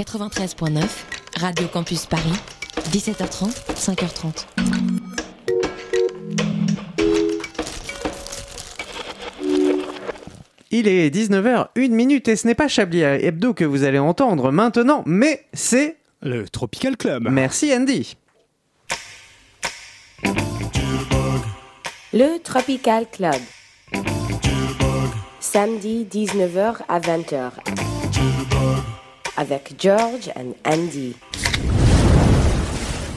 93.9, Radio Campus Paris, 17h30, 5h30. Il est 19h, 1 minute et ce n'est pas Chablis Hebdo que vous allez entendre maintenant, mais c'est Le Tropical Club. Merci Andy. Le Tropical Club. Samedi 19h à 20h. Avec George and Andy.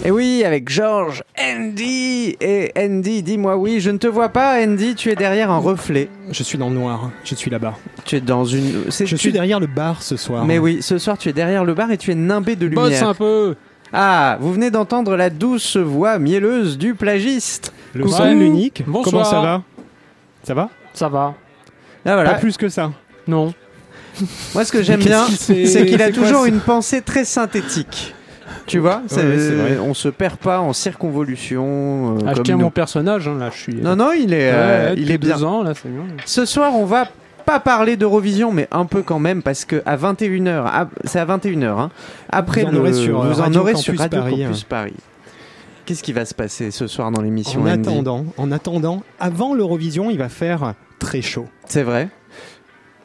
Et oui, avec George, Andy et Andy, dis-moi oui, je ne te vois pas Andy, tu es derrière un reflet. Je suis dans le noir. Je suis là-bas. Tu es dans une... c'est- Je tu- suis derrière le bar ce soir. Mais oui, ce soir tu es derrière le bar et tu es nimbé de Bosse lumière. un peu. Ah, vous venez d'entendre la douce voix mielleuse du plagiste. Le seul, l'unique. Bonsoir. Comment ça va? Ça va? Ça va. Ah voilà. Pas plus que ça. Non. Moi, ce que j'aime bien, c'est- qu'il a toujours une pensée très synthétique. Tu vois, ouais, vrai. on se perd pas en circonvolution. euh, Ah, je tiens mon personnage, hein, là, je suis. Non, non, il est, Ouais, euh, ouais, il est bien. deux ans, là, c'est bien. Ce soir, on va pas parler d'Eurovision, mais un peu quand même, parce que à 21h, à- c'est à 21h, hein, après Vous en le, aurez sur, euh, vous en aurez sur Radio Paris, Campus Paris. Qu'est-ce qui va se passer ce soir dans l'émission En Andy? attendant, en attendant, avant l'Eurovision, il va faire très chaud. C'est vrai?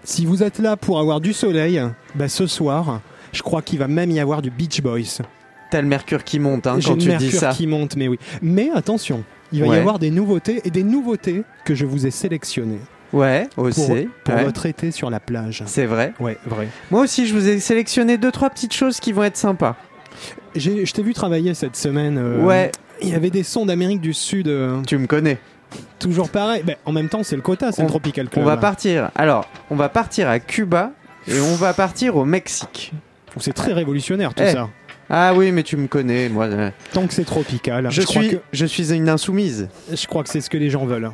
Si vous êtes là pour avoir du soleil, bah ce soir, je crois qu'il va même y avoir du Beach Boys. T'as le mercure qui monte hein, quand le tu mercure dis ça. qui monte, mais oui. Mais attention, il va Ouais. y avoir des nouveautés et des nouveautés que je vous ai sélectionnées Ouais, pour, aussi. pour ouais. votre été sur la plage. C'est vrai. Ouais, vrai. Moi aussi, je vous ai sélectionné deux trois petites choses qui vont être sympas. Je t'ai vu travailler cette semaine. euh, Ouais, Il y avait des sons d'Amérique du Sud, euh, tu me connais. Toujours pareil. Ben, en même temps, c'est le quota, c'est On- le Tropical On Club. va partir. Alors, on va partir à Cuba et on va partir au Mexique. C'est très révolutionnaire tout Eh, ça. Ah oui, mais tu me connais, moi. euh, Tant que c'est tropical, Je, crois suis, que, je suis une insoumise. je crois que c'est ce que les gens veulent.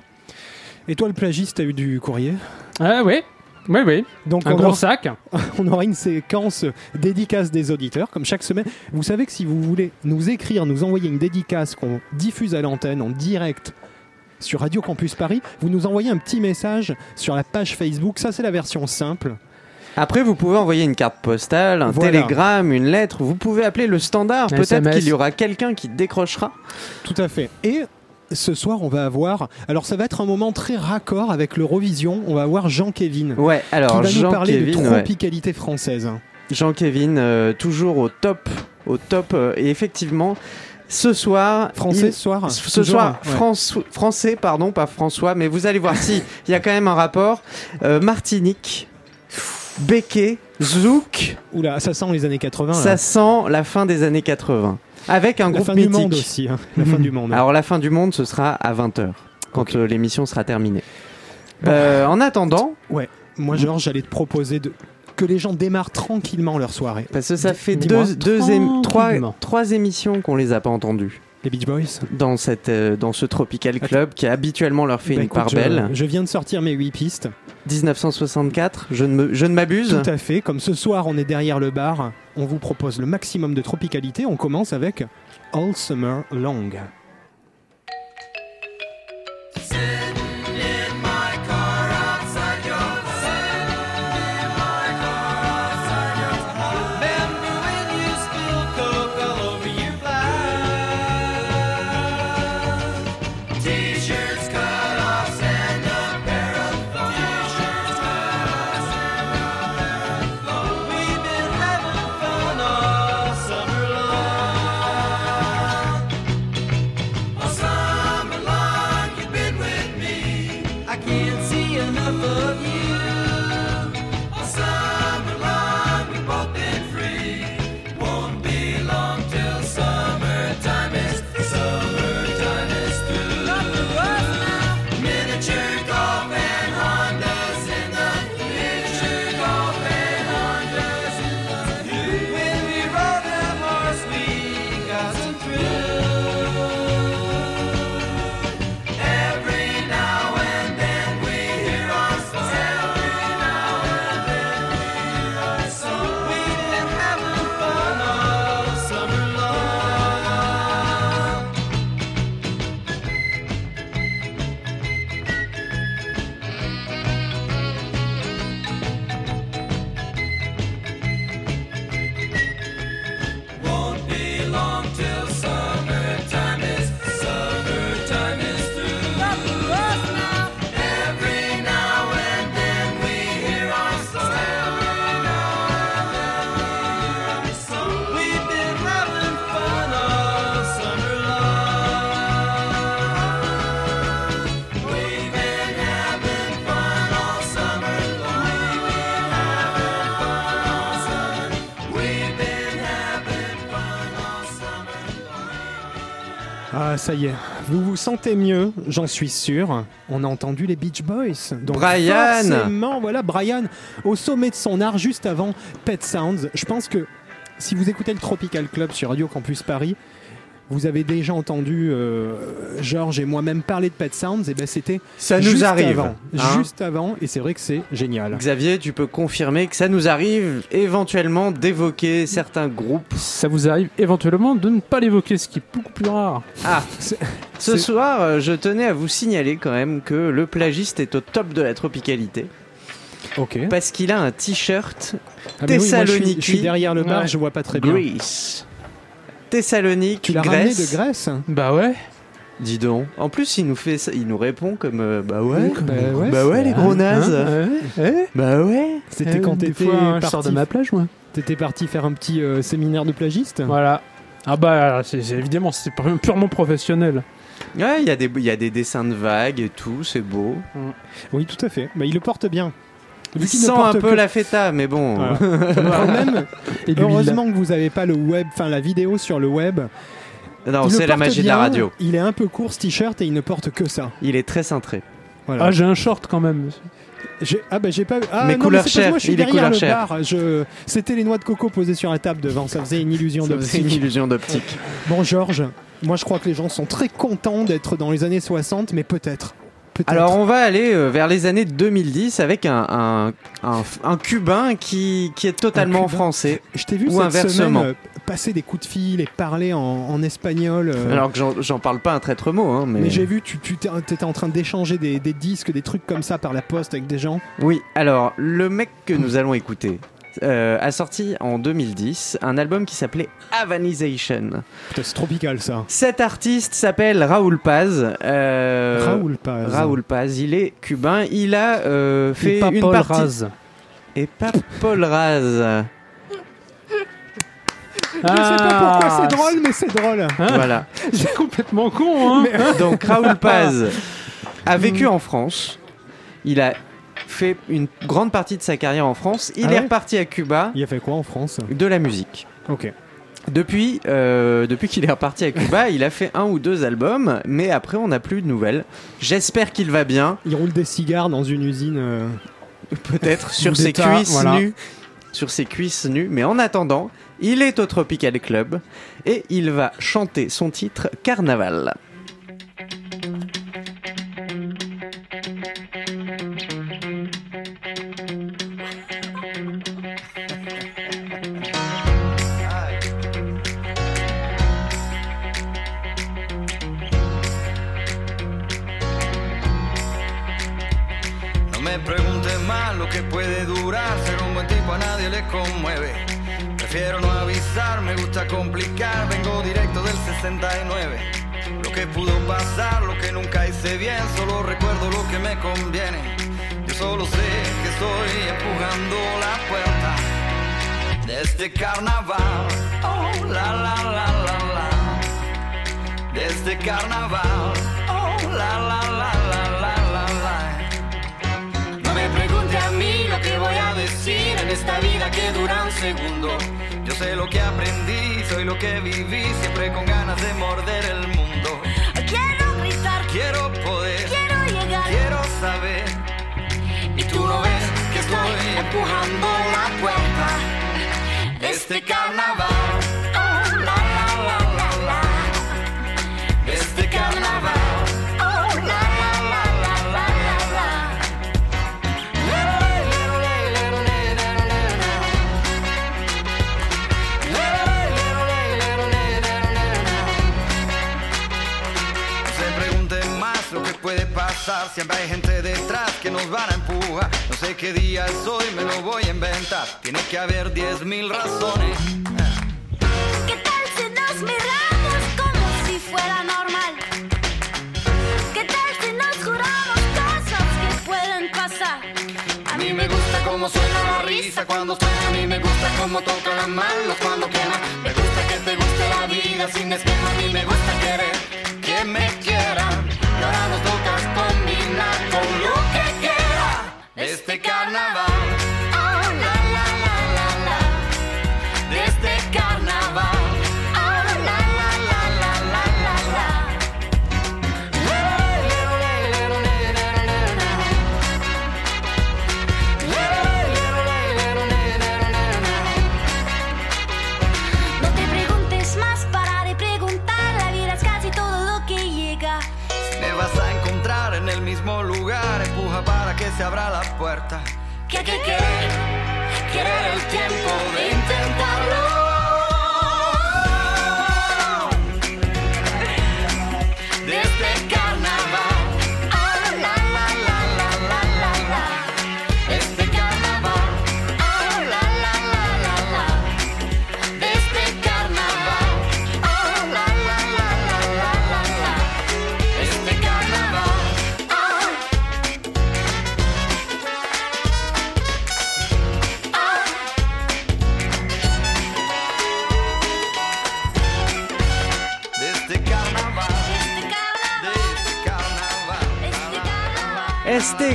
Et toi, le plagiste, t'as eu du courrier? Ah, oui. Oui, oui. Donc Un on, gros aura, sac. on aura une séquence dédicace des auditeurs, comme chaque semaine. Vous savez que si vous voulez nous écrire, nous envoyer une dédicace qu'on diffuse à l'antenne en direct sur Radio Campus Paris, vous nous envoyez un petit message sur la page Facebook. Ça, c'est la version simple. Après, vous pouvez envoyer une carte postale, un Voilà. télégramme, une lettre. Vous pouvez appeler le standard. Peut-être qu'il y aura quelqu'un qui décrochera. Tout à fait. Et ce soir, on va avoir. Alors, ça va être un moment très raccord avec l'Eurovision. On va avoir Jean-Kévin. Ouais, alors qui va nous parler de ouais. tropicalité française. Jean-Kévin, euh, toujours au top. Au top. euh, et effectivement, ce soir. Français il- ce soir Ce Toujours, soir, ouais. France- français, pardon, pas François, mais vous allez voir si il y a quand même un rapport. Euh, Martinique, Béquet, Zouk, Oula, ça sent les années 80. là. ça sent la fin des années 80. Avec un la groupe fin mythique. du monde aussi. hein. La fin du monde. Alors la fin du monde, ce sera à 20h, quand euh, l'émission sera terminée. Bon. Euh, en attendant, Moi, Georges, j'allais te proposer de... que les gens démarrent tranquillement leur soirée. parce que ça fait deux, deux ém- trois, émissions qu'on les a pas entendues Les Beach Boys dans, cette, euh, dans ce Tropical Club qui habituellement leur fait Bah, une écoute, part belle. Je, viens de sortir mes 8 pistes. 1964, je ne me- je ne m'abuse. Tout à fait. Comme ce soir, on est derrière le bar, on vous propose le maximum de tropicalité. On commence avec All Summer Long. Ah, ça y est. Vous vous sentez mieux, j'en suis sûr. On a entendu les Beach Boys. Donc Brian forcément, voilà, Brian, au sommet de son art, juste avant Pet Sounds. Je pense que si vous écoutez le Tropical Club sur Radio Campus Paris, vous avez déjà entendu euh, Georges et moi-même parler de Pet Sounds. Et ben c'était Ça nous juste arrive. avant, hein. juste avant, et c'est vrai que c'est génial. Xavier, tu peux confirmer que ça nous arrive éventuellement d'évoquer certains groupes. Ça vous arrive éventuellement de ne pas l'évoquer, ce qui est beaucoup plus rare. Ah, ce soir, euh, je tenais à vous signaler quand même que le plagiste est au top de la tropicalité Ok. parce qu'il a un t-shirt Ah, mais oui, moi, je, suis, Thessaloniki. je suis derrière le bar, Ouais. je vois pas très bien. Greece. Thessalonique, Tu l'as ramené Grèce. de Grèce Bah ouais. Dis donc. En plus, il nous fait ça, il nous répond comme euh, bah ouais. Bah ouais, Bah ouais, les gros hein, nazes. Ouais, ouais. Bah ouais. C'était Eh, quand t'étais hein, je parti, sors de ma plage, moi. t'étais parti faire un petit euh, séminaire de plagiste. Voilà. Ah bah, c'est évidemment, c'est pu- purement professionnel. Ouais, il y, a des- il y a des dessins de vagues et tout, c'est beau. Oui, tout à fait. Bah, il le porte bien. Il sent un peu que- la feta, mais bon. Voilà. Quand même, Et l'huile. heureusement que vous avez pas le web, enfin la vidéo sur le web. Non, c'est la magie de la radio. Il est un peu court ce t-shirt et il ne porte que ça. Il est très cintré. Voilà. Ah, j'ai un short quand même. J'ai- ah bah j'ai pas vu. Ah, Mais non, couleur mais Moi, je suis il est derrière couleur le bar. Je... C'était les noix de coco posées sur la table devant. Ça faisait une illusion Ça faisait une d'optique. illusion d'optique. Bon Georges, moi je crois que les gens sont très contents d'être dans les années 60, mais peut-être. Alors on va aller euh, vers les années 2010 avec un, un, un, un Cubain qui, qui est totalement français. je t'ai vu ou cette inversement. semaine euh, passer des coups de fil et parler en, en espagnol. euh, Alors que j'en- parle pas un traître mot, hein, mais... mais j'ai vu, tu, tu t'étais en train d'échanger des, des disques, des trucs comme ça par la poste avec des gens. Oui, alors le mec que nous allons écouter euh, a sorti en 2010 un album qui s'appelait Havanization. Putain, c'est tropical ça. Cet artiste s'appelle Raoul Paz. euh, Raoul Paz. Raoul Paz, il est cubain. Il a euh, fait Et pas une Paul partie. Raz. Et pas Paul Raz. Je sais pas pourquoi Ah, c'est drôle, mais c'est drôle. Hein voilà. C'est complètement con, hein. Donc Raoul Paz a vécu en France. Il a fait une grande partie de sa carrière en France. Il Ah est reparti à Cuba Il a fait quoi en France de la musique. Ok. Depuis, euh, depuis qu'il est reparti à Cuba, il a fait un ou deux albums, mais après on n'a plus de nouvelles. J'espère qu'il va bien, Il roule des cigares dans une usine. euh, peut-être sur ses cuisses voilà. nues, sur ses cuisses nues. Mais en attendant, il est au Tropical Club et il va chanter son titre Carnaval. De este carnaval. Oh, la la la la la. De este carnaval. Oh, la la la la la la la. No me pregunte a mí lo que voy a decir en esta vida que dura un segundo. Yo sé lo que aprendí, soy lo que viví, siempre con ganas de morder el mundo. Quiero gritar, Quiero poder, quiero llegar. quiero saber. Y tú no ves que estoy empujando la puerta este carnaval. Oh, la la la la la. Este carnaval. Oh, la la la la la la la. Se pregunten más lo que puede pasar. Siempre hay gente detrás que nos van a sé qué día es hoy, me lo voy a inventar. Tiene que haber 10.000 razones. ¿Qué tal si nos miramos como si fuera normal? ¿Qué tal si nos juramos cosas que pueden pasar? A mí me gusta cómo suena la risa cuando suena. A mí me gusta cómo toca las manos cuando quema. Me gusta que te guste la vida sin esquema. A mí me gusta Este carnaval. Que, que, que, querer el tiempo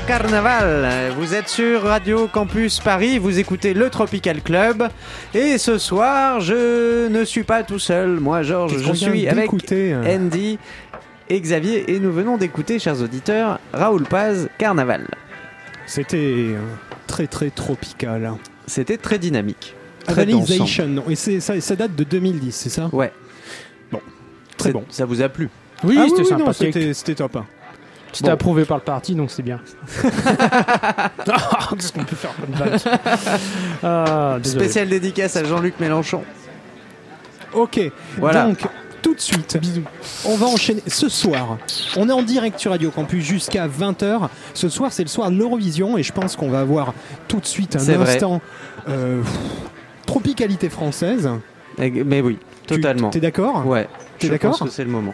Carnaval, vous êtes sur Radio Campus Paris, vous écoutez le Tropical Club et ce soir je ne suis pas tout seul, moi Georges, je suis avec euh Andy et Xavier et nous venons d'écouter, chers auditeurs, Raoul Paz Carnaval. C'était euh, très très tropical. C'était très dynamique. Très. Realization. Et c'est- ça, ça date de 2010, c'est ça? Ouais. Bon. Très bon. Ça vous a plu? Oui, Ah c'était oui, sympathique. c'était hein. C'était Bon. approuvé par le parti, donc c'est bien. Ah, Qu'est-ce qu'on peut faire comme vanne ah, désolé. Spécial dédicace à Jean-Luc Mélenchon. Ok. Voilà. Donc, tout de suite, on va enchaîner. Ce soir, on est en direct sur Radio Campus jusqu'à 20h. Ce soir, c'est le soir de l'Eurovision et je pense qu'on va avoir tout de suite un instant euh, tropicalité française. Eh, Mais oui, Tu- totalement. T'es d'accord? Ouais. T'es je d'accord? pense que c'est le moment.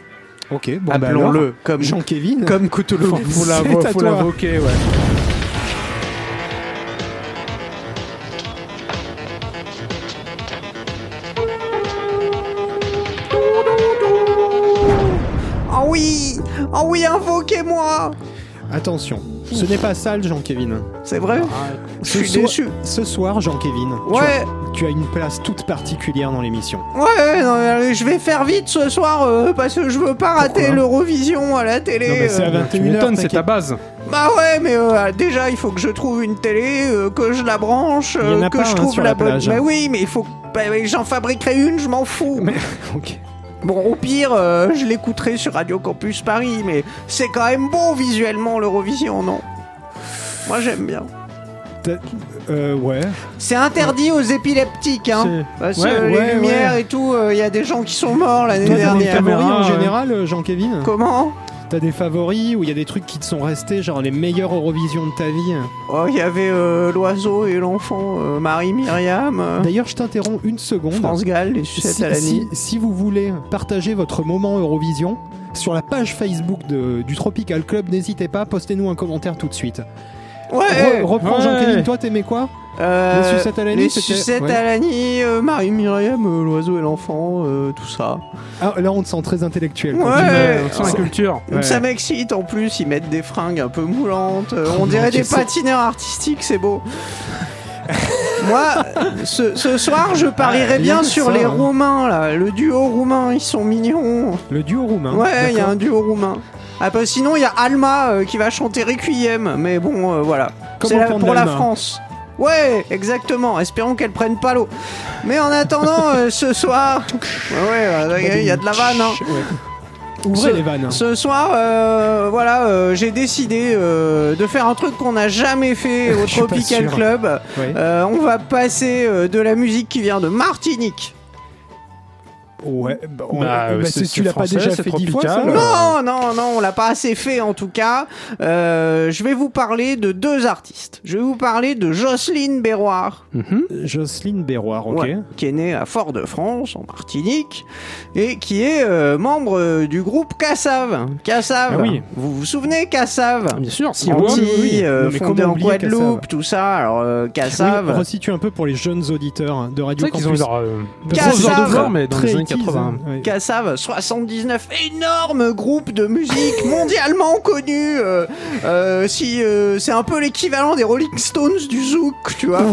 Ok, bon, bah Appelons-le comme, Jean-Kévin. comme Cthulhu. Faut, faut l'invoquer, ouais. Oh oui Oh oui, invoquez-moi Attention, ce n'est pas sale, Jean-Kévin. C'est vrai Je Ce suis soir- déçu. Ce soir, Jean-Kévin, tu, Ouais, as- tu as une place toute particulière dans l'émission. ouais, non, mais allez, je vais faire vite ce soir euh, parce que je veux pas rater l'Eurovision à la télé. Non, mais c'est à euh. 21 Tu h m'étonnes, c'est ta base. Bah ouais, mais euh, déjà il faut que je trouve une télé, euh, que je la branche, euh, que pas, je hein, trouve sur la la bonne. plage. Mais oui, mais il faut. Bah, J'en fabriquerai une, je m'en fous. Mais, ok. Bon, au pire, euh, je l'écouterai sur Radio Campus Paris, mais c'est quand même beau visuellement l'Eurovision, non? Moi j'aime bien. Euh, ouais. C'est interdit aux épileptiques, hein. Parce Ouais, que les ouais, lumières ouais. et tout, il y a des gens qui sont morts l'année dernière. en ouais. général, euh, Jean-Kévin Comment? T'as des favoris ou il y a des trucs qui te sont restés, genre les meilleures Eurovisions de ta vie? Oh, il y avait euh, l'oiseau et l'enfant, euh, Marie-Myriam, euh, D'ailleurs, je t'interromps une seconde. France Gall, les Si, sucettes à la si- nuit. si vous voulez partager votre moment Eurovision, sur la page Facebook de- du Tropical Club, n'hésitez pas, postez-nous un commentaire tout de suite. Ouais Re- reprends ouais. Jean-Kévin, toi t'aimais quoi? Euh, Les sucettes à la nuit, Les sucettes ouais. à la nuit, euh, Marie-Myriam, euh, l'oiseau et l'enfant, euh, tout ça. ah, Là, on te sent très intellectuel. quand Ouais. on sent la culture. Ouais. Ça m'excite en plus, ils mettent des fringues un peu moulantes. euh, on Oh dirait des patineurs artistiques, c'est beau. Moi, ce, ce soir, je parierais bien sur ça, les hein. Roumains, là. Le duo roumain, ils sont mignons. Le duo roumain. ouais, il y a un duo roumain. Ah, bah, sinon, il y a Alma euh, qui va chanter Requiem. Mais bon, euh, voilà. C'est la- pour la. France. Ouais, exactement. Espérons qu'elle prenne pas l'eau. Mais en attendant, euh, ce soir. Ouais, il y a de la vanne, hein. Ouais. Ouvrez Ce- les vannes. Ce soir, euh, voilà, euh, j'ai décidé euh, de faire un truc qu'on n'a jamais fait au Je suis pas Tropical sûr. Club. Euh, on va passer euh, de la musique qui vient de Martinique. Ouais, bah, on- Bah, bah, c'est- c'est- c'est tu l'as pas déjà fait dix fois ça. Non, non, non, on l'a pas assez fait en tout cas. Euh, je vais vous parler de deux artistes. Je vais vous parler de Jocelyne Berroir, Mhm. Jocelyne Berroir, ok. ouais, qui est née à Fort-de-France, en Martinique, et qui est euh, membre euh, du groupe Cassav. Cassav, Ah oui. vous vous souvenez Cassav? Ah, Bien sûr, si Antilles, oui, oui. euh, Non, fondé en Guadeloupe, tout ça. Alors, euh, Oui, Cassav. resitue un peu pour les jeunes auditeurs de C'est Radio vrai qu'ils ont eu Campus. leur euh, de gloire, mais dans Très les années 80s, 80. hein, ouais. Cassav, 79, énorme groupe de musique mondialement connu. euh, euh, si euh, c'est un peu l'équivalent des Rolling Stones du zouk, tu vois.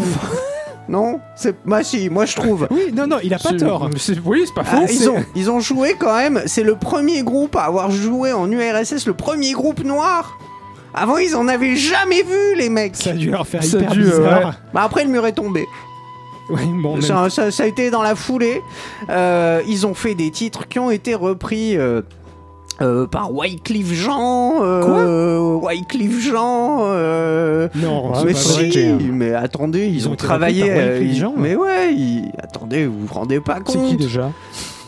non, c'est bah si, moi je trouve. Oui, non, non, il a pas C'est- tort. c'est- Oui, c'est pas Ah, faux. ils, ont, ils ont joué quand même, c'est le premier groupe à avoir joué en URSS, le premier groupe noir. Avant, ils en avaient jamais vu, les mecs. Ça a dû leur faire hyper dû, bizarre. ouais. Bah après, le mur est tombé. Oui, bon, même- Ça, ça- ça a été dans la foulée. Euh, ils ont fait des titres qui ont été repris euh, euh, par Wycliffe Jean. Euh, Wycliffe Jean. euh, Non, mais si, vrai. mais attendez, ils, Ils ont, ont travaillé. ils- Jean. mais ouais, ils- attendez, vous vous rendez pas C'est qui compte déjà?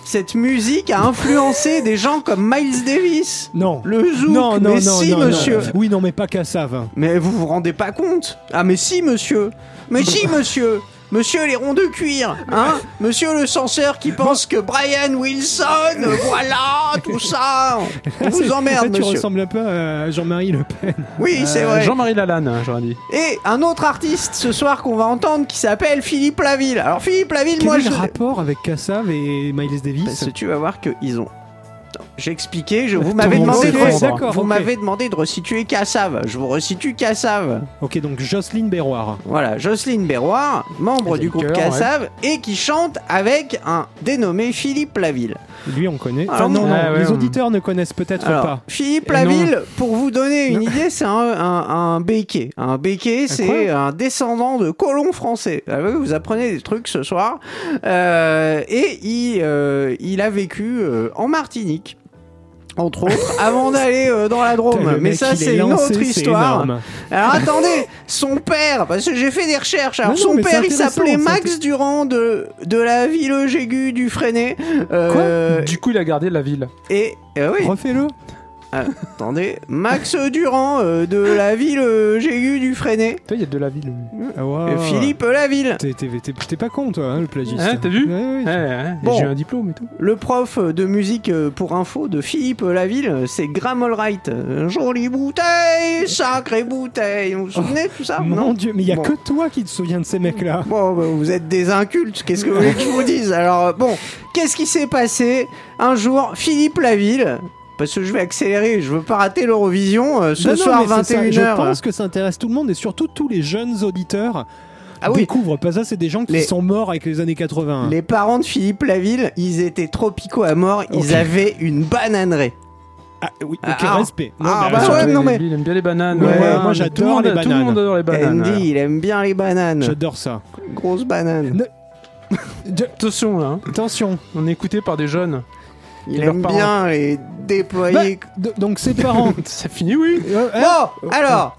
Cette musique a influencé des gens comme Miles Davis. Non. Le zouk, Non, non, mais non, si, non, non. monsieur. Oui, non, mais pas Cassav. Mais vous vous rendez pas compte Ah, mais si, monsieur. Mais si, monsieur. Monsieur les ronds de cuir, hein Monsieur le censeur qui pense que Brian Wilson, voilà, tout ça. On vous emmerde, Là, tu monsieur. ressembles un peu à Jean-Marie Le Pen. Oui, c'est Euh, vrai. Jean-Marie Lalanne, hein, j'aurais dit. Et un autre artiste ce soir qu'on va entendre qui s'appelle Philippe Laville. Alors Philippe Laville, Quel moi est je. le rapport avec Cassav et Miles Davis Parce que tu vas voir qu'ils ont. J'ai expliqué, je, vous m'avez demandé, de, vous m'avez demandé de resituer Cassav. Je vous resitue Cassav. Ok, donc Jocelyne Berroir. Voilà, Jocelyne Berroir, membre Elle du groupe Cassav, et qui chante avec un dénommé Philippe Laville. Lui, on connaît. Ah, Enfin, non, non. Ah, ouais, les on- auditeurs ne connaissent peut-être Alors, pas. Philippe Laville, pour vous donner une idée, c'est un, un, un béquet. Un béquet, c'est un descendant de colons français. Ah vous apprenez des trucs ce soir. Euh, et il, euh, il a vécu euh, en Martinique. Entre autres, avant d'aller euh, dans la Drôme. Mais mec, ça, il est c'est une lancé, autre c'est histoire. énorme. Alors attendez, son père, parce que j'ai fait des recherches. Alors Non, non, son mais c'est père, il intéressant, s'appelait c'est Max Durand de de la ville Jégu du Freinet. Euh, Du coup, il a gardé la ville. et euh, oui, Refais-le. Attendez, Max Durand euh, de la ville euh, Jégu du Freinet. Toi, il y a de la ville. Ah, ouais. Euh, Philippe Laville, T'es- T'es t'es- t'es pas con, toi, hein, le plagiste. Hein, t'as vu Ouais, ouais. Ouais, ouais, Bon. J'ai eu un diplôme et tout. le prof de musique euh, pour info de Philippe Laville, c'est Graham Allwright. Euh, Jolie bouteille, sacrée bouteille. Vous vous souvenez de tout ça? Mon Non? Dieu, mais il y a Bon. que toi qui te souviens de ces mecs-là. Bon, bah, vous êtes des incultes, qu'est-ce que vous voulez que je vous dise? Alors, euh, bon, qu'est-ce qui s'est passé Un jour, Philippe Laville, parce que je vais accélérer, je veux pas rater l'Eurovision, euh, ce Non, soir mais c'est ça, 21h. Je pense que ça intéresse tout le monde et surtout tous les jeunes auditeurs Ah oui, découvrent. Pas ça, c'est des gens qui Les- sont morts avec les années 80. les parents de Philippe Laville, ils étaient tropicaux à mort, ils avaient une bananeraie. Ah oui, Ah, ok, ah, respect. Non, ah, bah ouais, non, mais- Il aime bien les bananes. Ouais, ouais, moi, j'adore les Tout le bananes. monde adore les bananes. Andy, il aime bien les bananes. J'adore ça. Grosse banane. Attention là, hein. Attention. on est écouté par des jeunes. Il aime parents. bien les déployer. D- donc ses parents. Ça finit, oui. Euh, hein Bon, alors,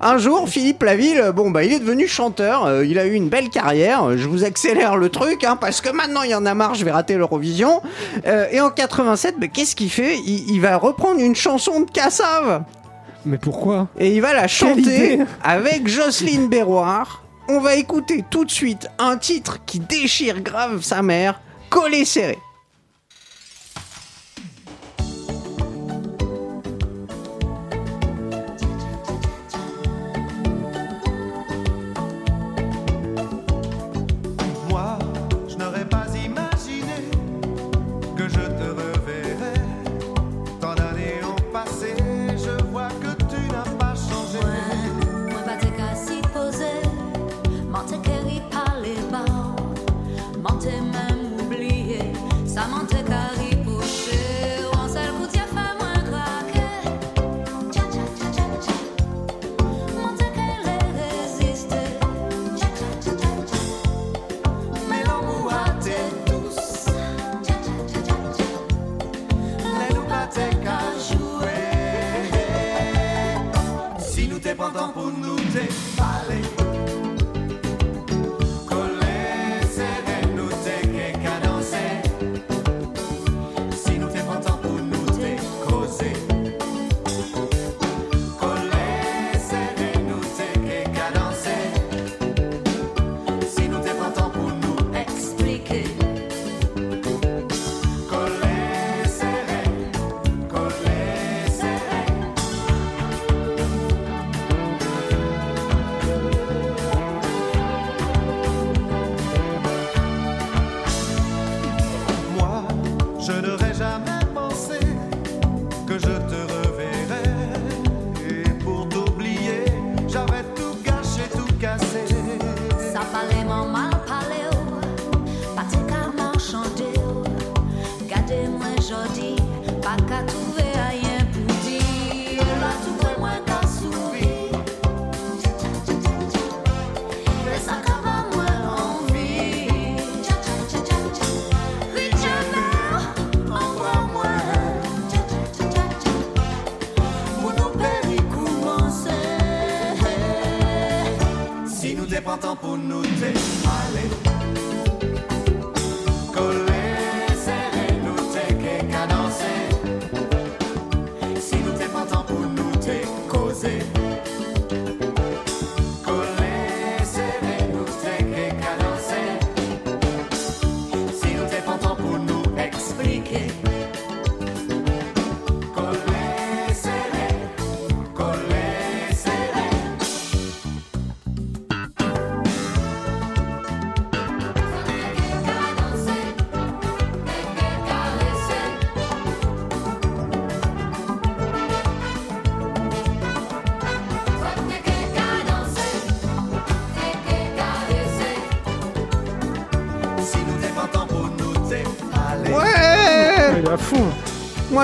un jour, Philippe Laville, bon, bah, il est devenu chanteur, euh, il a eu une belle carrière, je vous accélère le truc, hein, parce que maintenant, il y en a marre, je vais rater l'Eurovision. Euh, et en 87, bah, qu'est-ce qu'il fait? Il, il va reprendre une chanson de Cassav, Mais pourquoi? Et il va la chanter avec Jocelyne Berroir. On va écouter tout de suite un titre qui déchire grave sa mère, Collé serré. te unnoté.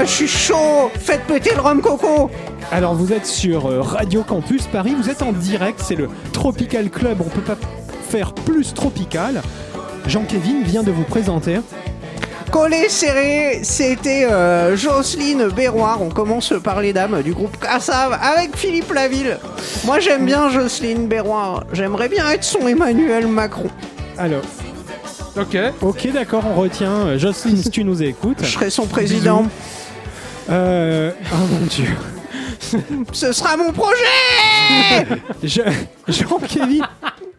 Je suis chaud Faites péter le rhum coco Alors vous êtes sur euh, Radio Campus Paris, vous êtes en direct, c'est le Tropical Club, on peut pas faire plus tropical. Jean-Kévin vient de vous présenter. Collé serré, c'était euh, Jocelyne Berroir. On commence par les dames du groupe Cassav avec Philippe Laville. Moi, j'aime bien Jocelyne Berroir. J'aimerais bien être son Emmanuel Macron. Alors, Ok. ok d'accord, on retient. Euh, Jocelyne, si tu nous écoutes. Je serai son président. Euh, oh mon dieu. Ce sera mon projet Je- Jean-Kévin,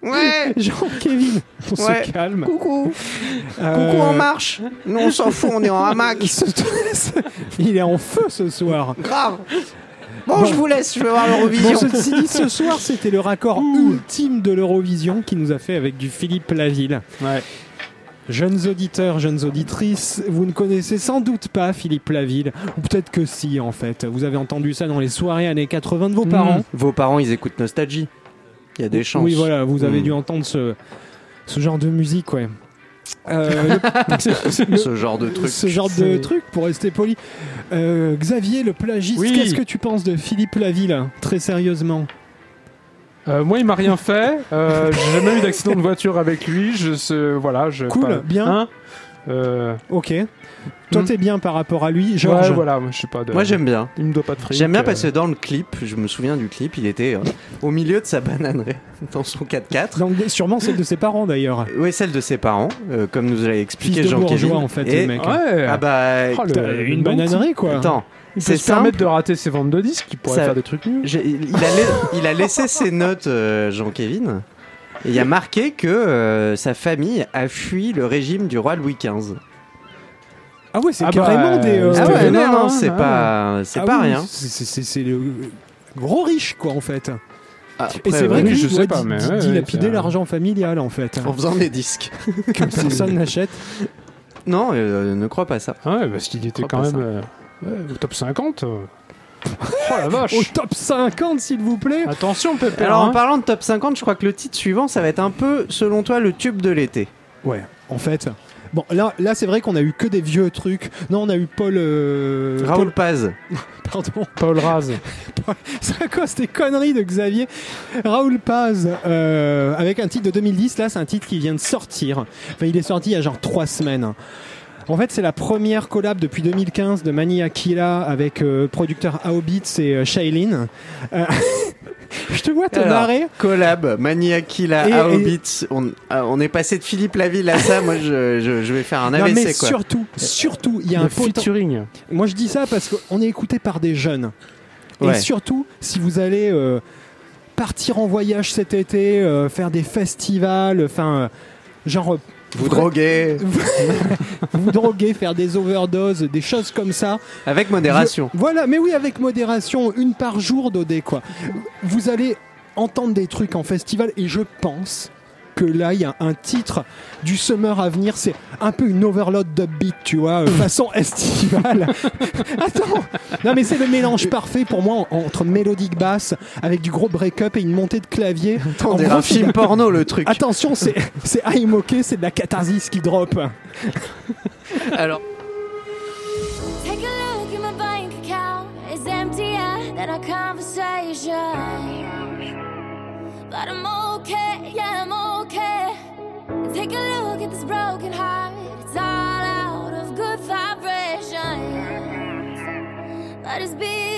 Ouais Jean-Kévin, on Ouais. se calme. Coucou Euh, Coucou en marche Non, on s'en fout, on est en hamac. il, se- il est en feu ce soir. Grave Bon, Bon. je vous laisse, je vais voir Bon, l'Eurovision. ceci dit, ce soir, c'était le raccord ultime de l'Eurovision qui nous a fait avec du Philippe Laville. Ouais. Jeunes auditeurs, jeunes auditrices, vous ne connaissez sans doute pas Philippe Laville, ou peut-être que si en fait. Vous avez entendu ça dans les soirées années 80 de vos parents. Vos parents, ils écoutent Nostalgie. Il y a des chances. Oui, voilà, vous avez Mm. dû entendre ce, ce genre de musique, ouais. Euh, le- le- Ce genre de truc. ce genre de truc, pour rester poli. Euh, Xavier, le plagiste, Oui. qu'est-ce que tu penses de Philippe Laville, très sérieusement? Euh, moi, il m'a rien fait. Euh, J'ai jamais eu d'accident de voiture avec lui. Je voilà, je. Cool, pas- bien. Hein Euh, Ok. Toi, Hmm. t'es bien par rapport à lui, Georges ouais, voilà, moi, je sais pas. De... Moi, j'aime bien. Il me doit pas de fric. J'aime bien euh, parce que dans le clip, je me souviens du clip, il était euh, au milieu de sa bananerie, dans son 4x4. Donc, sûrement celle de ses parents d'ailleurs. Oui, celle de ses parents, euh, comme nous l'a expliqué Fils de Jean-Kévin. bourgeois en fait, Et- le mec. Ouais. Ah bah, Oh, le- une bon bananerie quoi. attends, Il peut c'est se permettre de rater ses ventes de disques. Il pourrait Ça- faire des trucs mieux. J'ai- il, a lai- il a laissé ses notes, euh, Jean-Kévin. Et il y a marqué que euh, sa famille a fui le régime du roi Louis XV. Ah ouais, c'est Ah bah, carrément des. euh, Ah ouais, vénère, non, non, hein, c'est ah pas, c'est ah pas oui, rien. c'est- c'est- C'est c'est le gros riche quoi en fait. Après, Et c'est vrai oui, que je sais doit pas, mais ouais, dilapider ouais, ça- l'argent familial en fait. En faisant des disques. que personne n'achète. Non, euh, ne crois pas ça. Ah ouais, parce qu'il était crois quand pas même euh, ouais, au top 50. euh. Oh la vache Au top 50 s'il vous plaît. Attention, Pépé. Alors hein. en parlant de top 50, je crois que le titre suivant, ça va être un peu, selon toi, le tube de l'été. Ouais, en fait. Bon, là, là c'est vrai qu'on a eu que des vieux trucs. Non, on a eu Paul. euh, Raoul Paz. Paul- pardon. Paul Raz. C'est cause des conneries de Xavier. Raoul Paz, euh, avec un titre de 2010, là c'est un titre qui vient de sortir. Enfin, il est sorti il y a genre trois semaines. En fait, c'est la première collab depuis 2015 de Mani Akila avec euh, producteur Aobitz et euh, Shailene. Euh, Je te vois te Alors, marrer. Collab, Maniakila, Et- Aobitz. On, euh, on est passé de Philippe Laville à ça. Moi, je, je- je vais faire un Non, AVC, mais quoi. surtout, surtout, il y a un Le poten- featuring. Moi, je dis ça parce qu'on est écouté par des jeunes. Et surtout, si vous allez euh, partir en voyage cet été, euh, faire des festivals, enfin, euh, genre euh, Vous droguez vous droguer, faire des overdoses, des choses comme ça. avec modération. Je- voilà, mais oui, avec modération, une par jour d'OD, quoi. Vous allez entendre des trucs en festival et je pense que là, il y a un titre du summer à venir, c'est un peu une overload d'upbeat, tu vois, euh, façon estivale. Attends, non mais c'est le mélange parfait pour moi en- entre mélodique basse avec du gros break-up et une montée de clavier. Attends, un film porno, le truc. Attention, c'est c'est I'm OK, c'est de la catharsis qui drop. Alors, Take a look at my bank account. It's emptier than our conversation. But I'm okay, yeah, I'm okay. Take a look at this broken heart. It's all out of good vibrations. But it's beating,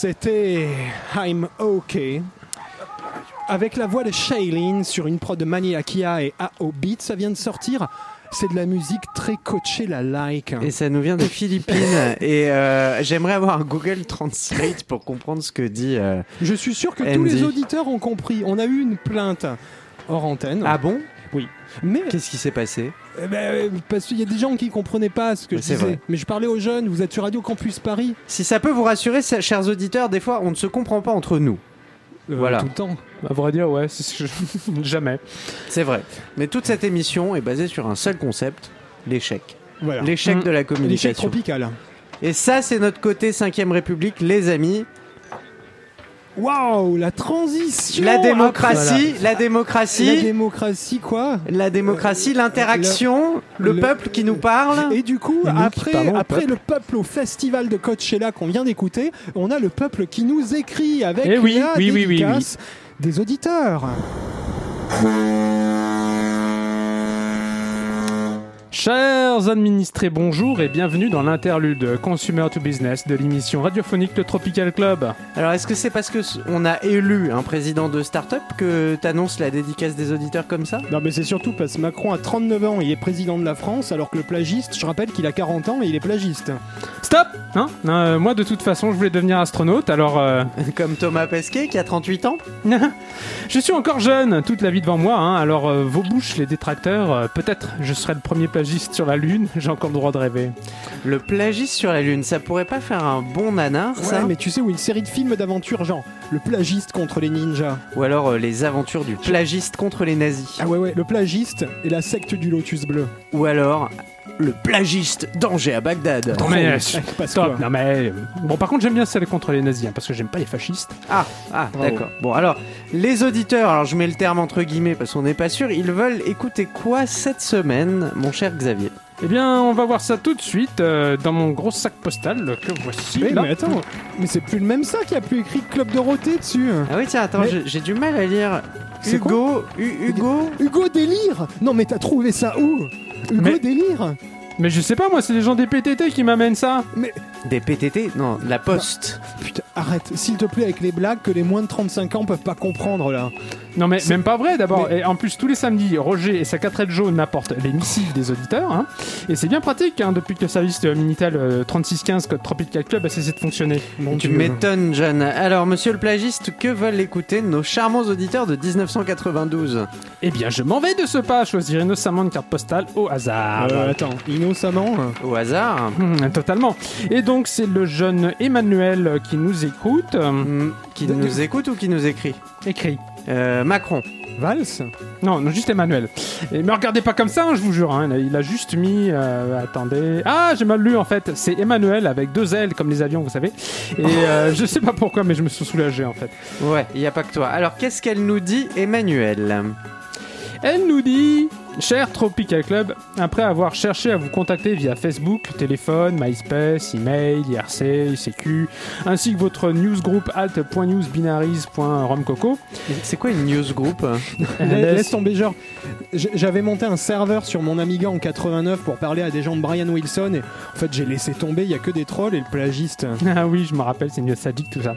C'était I'm OK. Avec la voix de Shailene sur une prod de Maniakia et AO Beat, ça vient de sortir. C'est de la musique très coachée la like. Et ça nous vient des Philippines. Et euh, j'aimerais avoir un Google Translate pour comprendre ce que dit. euh, Je suis sûr que tous les auditeurs ont compris. On a eu une plainte hors antenne. Ah bon? Oui. Mais Qu'est-ce qui s'est passé? Eh ben, euh, parce qu'il y a des gens qui comprenaient pas ce que je disais. vrai. Mais je parlais aux jeunes. Vous êtes sur Radio Campus Paris. Si ça peut vous rassurer, chers auditeurs, des fois on ne se comprend pas entre nous. Euh, Voilà. Tout le temps. À vrai dire, ouais, jamais. C'est vrai. Mais toute cette émission est basée sur un seul concept l'échec. Voilà. L'échec Mm. de la L'échec communication. tropical. Et ça, c'est notre côté 5ème République, les amis. Waouh, la transition. La démocratie, la La démocratie, démocratie, quoi la démocratie, l'interaction, le, le- peuple qui nous parle. Et du coup, Et après, peuple. le peuple au festival de Coachella qu'on vient d'écouter, on a le peuple qui nous écrit avec Eh oui, la oui, oui, oui, dédicace des auditeurs. Chers administrés, bonjour et bienvenue dans l'interlude Consumer to Business de l'émission radiophonique Le Tropical Club. Alors, est-ce que c'est parce que on a élu un président de start-up que t'annonces la dédicace des auditeurs comme ça? Non, mais c'est surtout parce que Macron a 39 ans, il est président de la France, alors que le plagiste, je rappelle qu'il a 40 ans et il est plagiste. Stop hein? Euh, Moi, de toute façon, je voulais devenir astronaute, alors euh, Comme Thomas Pesquet qui a 38 ans? Je suis encore jeune, toute la vie devant moi, hein, alors euh, vos bouches, les détracteurs, euh, peut-être je serai le premier plagiste sur la Lune, j'ai encore le droit de rêver. Le plagiste sur la Lune, ça pourrait pas faire un bon nanar, ça Ouais, mais tu sais, ou une série de films d'aventure, genre le plagiste contre les ninjas. Ou alors euh, les aventures du plagiste contre les nazis. Ah ouais, ouais, le plagiste et la secte du lotus bleu. Ou alors le plagiste danger à Bagdad. Non mais, Oh, euh, passe stop, quoi. non mais... Bon, par contre, j'aime bien celle contre les nazis, hein, parce que j'aime pas les fascistes. Ah, ah d'accord. Bon, alors, les auditeurs, alors je mets le terme entre guillemets parce qu'on n'est pas sûr, ils veulent écouter quoi cette semaine, mon cher Xavier? Eh bien, on va voir ça tout de suite euh, dans mon gros sac postal que voici. Mais, là. mais attends, mais c'est plus le même sac, il y a plus écrit Club Dorothée dessus. Ah oui, tiens, attends, Mais- j'ai- du mal à lire. Hugo, Hu- Hugo? Hugo Délire Non mais t'as trouvé ça où? Hugo Mais- Délire Mais je sais pas, moi, c'est les gens des PTT qui m'amènent ça. Des PTT Non, la Poste. Putain, arrête, s'il te plaît, avec les blagues que les moins de 35 ans peuvent pas comprendre là. Non, mais même pas vrai d'abord. Mais- Et en plus, tous les samedis, Roger et sa 4L jaune apportent les missives des auditeurs. hein. Et c'est bien pratique hein, depuis que le service de Minitel euh, 3615 code Tropical Club a cessé de fonctionner. Mon Tu m'étonnes, John. Alors, monsieur le plagiste, que veulent écouter nos charmants auditeurs de 1992 Eh bien, je m'en vais de ce pas, choisir innocemment une carte postale au hasard. Euh, attends, innocemment euh, Au hasard Hum, Totalement. Et donc, c'est le jeune Emmanuel euh, qui nous écoute. euh, Hmm, Qui De- nous écoute ou qui nous écrit? Écrit. Euh, Macron. Valse Non, non, juste Emmanuel. Et me regardez pas comme ça, hein, je vous jure. hein. Il a- Il a juste mis. euh, attendez. Ah, j'ai mal lu en fait. C'est Emmanuel avec deux ailes comme les avions, vous savez. Et euh, je sais pas pourquoi, mais je me suis soulagé en fait. Ouais, il n'y a pas que toi. Alors, qu'est-ce qu'elle nous dit, Emmanuel? Elle nous dit Cher Tropical Club, après avoir cherché à vous contacter via Facebook, téléphone, MySpace, email, IRC, ICQ, ainsi que votre newsgroup alt.newsbinaries.romcoco, C'est quoi une newsgroup? La- Laisse tomber, genre, j'avais monté un serveur sur mon Amiga en 89 pour parler à des gens de Brian Wilson et en fait j'ai laissé tomber, il y a que des trolls et le plagiste. Ah oui, je me rappelle, c'est une sadique tout ça.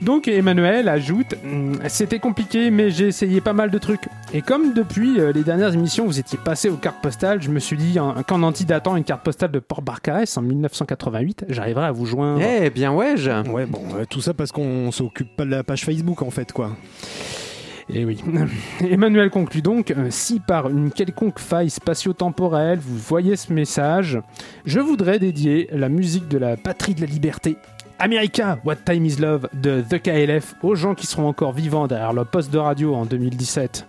Donc Emmanuel ajoute Hum, C'était compliqué, mais j'ai essayé pas mal de trucs. Et comme depuis euh, les dernières émissions, vous étiez passé aux cartes postales, je me suis dit hein, qu'en antidatant une carte postale de Port-Barcarès en 1988, j'arriverai à vous joindre. Eh bien, ouais, je... Ouais, bon, euh, tout ça parce qu'on s'occupe pas de la page Facebook en fait, quoi. Et oui. Emmanuel conclut donc euh, si par une quelconque faille spatio-temporelle vous voyez ce message, je voudrais dédier la musique de la patrie de la liberté. America, What Time Is Love de The KLF aux gens qui seront encore vivants derrière le poste de radio en 2017.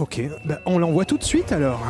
Ok, bah, on l'envoie tout de suite alors.